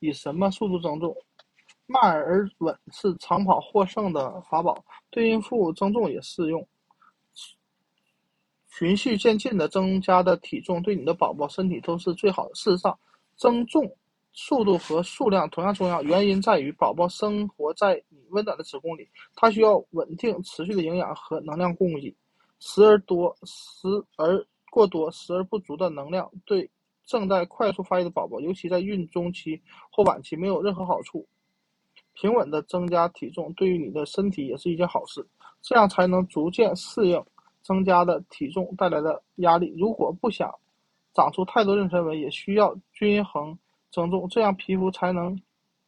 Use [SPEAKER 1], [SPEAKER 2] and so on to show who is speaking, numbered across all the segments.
[SPEAKER 1] 以什么速度增重？慢而稳是长跑获胜的法宝，对孕妇增重也适用。循序渐进的增加的体重，对你的宝宝身体都是最好的。事实上，增重速度和数量同样重要，原因在于宝宝生活在你温暖的子宫里，它需要稳定持续的营养和能量供给。时而多，时而过多，时而不足的能量，对正在快速发育的宝宝，尤其在孕中期或晚期，没有任何好处。平稳的增加体重，对于你的身体也是一件好事，这样才能逐渐适应增加的体重带来的压力。如果不想长出太多妊娠纹，也需要均衡增重，这样皮肤才能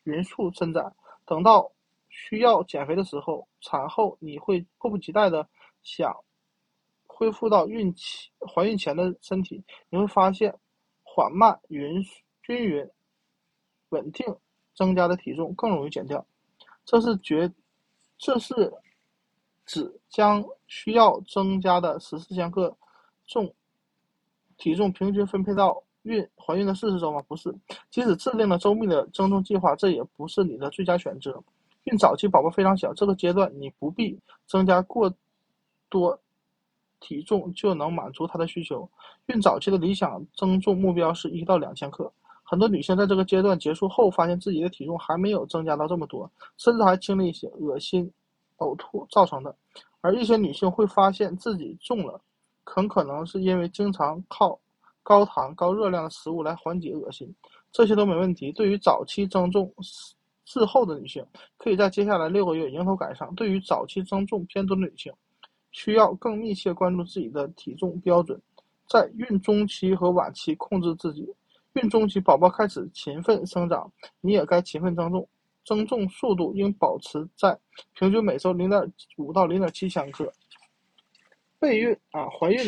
[SPEAKER 1] 匀速伸展。等到需要减肥的时候，产后你会迫不及待的想恢复到孕期怀孕前的身体，你会发现缓慢、匀均匀、稳定。增加的体重更容易减掉，这是绝，这是指将需要增加的十四千克重体重平均分配到孕怀孕的四十周吗？不是，即使制定了周密的增重计划，这也不是你的最佳选择。孕早期宝宝非常小，这个阶段你不必增加过多体重就能满足她的需求。孕早期的理想增重目标是一到两千克。很多女性在这个阶段结束后，发现自己的体重还没有增加到这么多，甚至还经历一些恶心、呕吐造成的。而一些女性会发现自己重了，很可能是因为经常靠高糖、高热量的食物来缓解恶心，这些都没问题。对于早期增重滞后的女性，可以在接下来六个月迎头赶上；对于早期增重偏多的女性，需要更密切关注自己的体重标准，在孕中期和晚期控制自己。孕中期宝宝开始勤奋生长，你也该勤奋增重，增重速度应保持在平均每周零点五到零点七千克。备孕啊，怀孕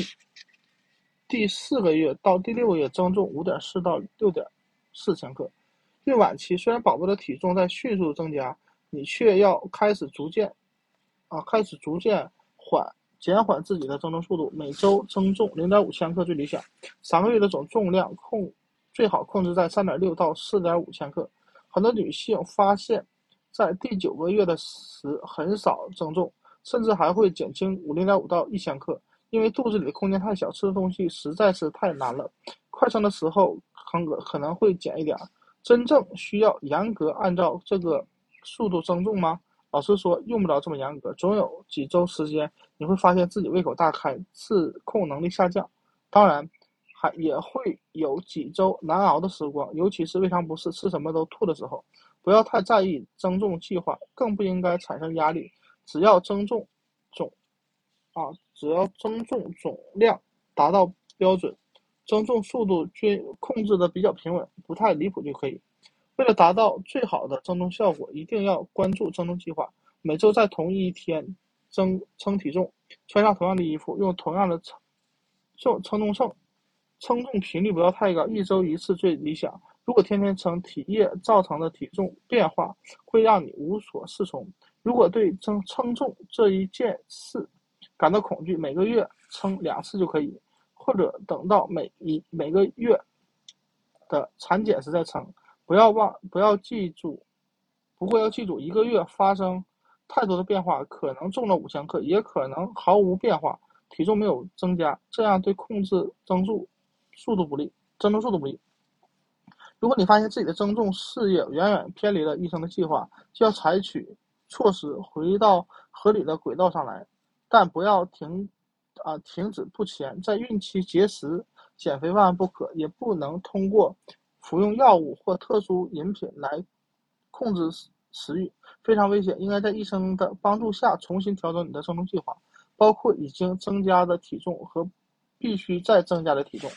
[SPEAKER 1] 第四个月到第六个月增重五点四到六点四千克。孕晚期虽然宝宝的体重在迅速增加，你却要开始逐渐啊，开始逐渐缓减缓自己的增重速度，每周增重零点五千克最理想。三个月的总重量控。最好控制在三点六到四点五千克。很多女性发现，在第九个月的时很少增重，甚至还会减轻五零点五到一千克，因为肚子里的空间太小，吃的东西实在是太难了。快称的时候可可能会减一点。真正需要严格按照这个速度增重吗？老师说，用不着这么严格。总有几周时间，你会发现自己胃口大开，自控能力下降。当然。还也会有几周难熬的时光，尤其是胃肠不适、吃什么都吐的时候。不要太在意增重计划，更不应该产生压力。只要增重总啊，只要增重总量达到标准，增重速度均控制的比较平稳，不太离谱就可以。为了达到最好的增重效果，一定要关注增重计划。每周在同一天增称体重，穿上同样的衣服，用同样的称重称重秤。称重频率不要太高，一周一次最理想。如果天天称，体液造成的体重变化会让你无所适从。如果对称称重这一件事感到恐惧，每个月称两次就可以，或者等到每一每个月的产检时再称。不要忘，不要记住，不过要记住，一个月发生太多的变化，可能重了五千克，也可能毫无变化，体重没有增加，这样对控制增重。速度不利，增重速度不利。如果你发现自己的增重事业远远偏离了医生的计划，就要采取措施回到合理的轨道上来，但不要停，啊，停止不前。在孕期节食减肥万万不可，也不能通过服用药物或特殊饮品来控制食欲，非常危险。应该在医生的帮助下重新调整你的增重计划，包括已经增加的体重和必须再增加的体重。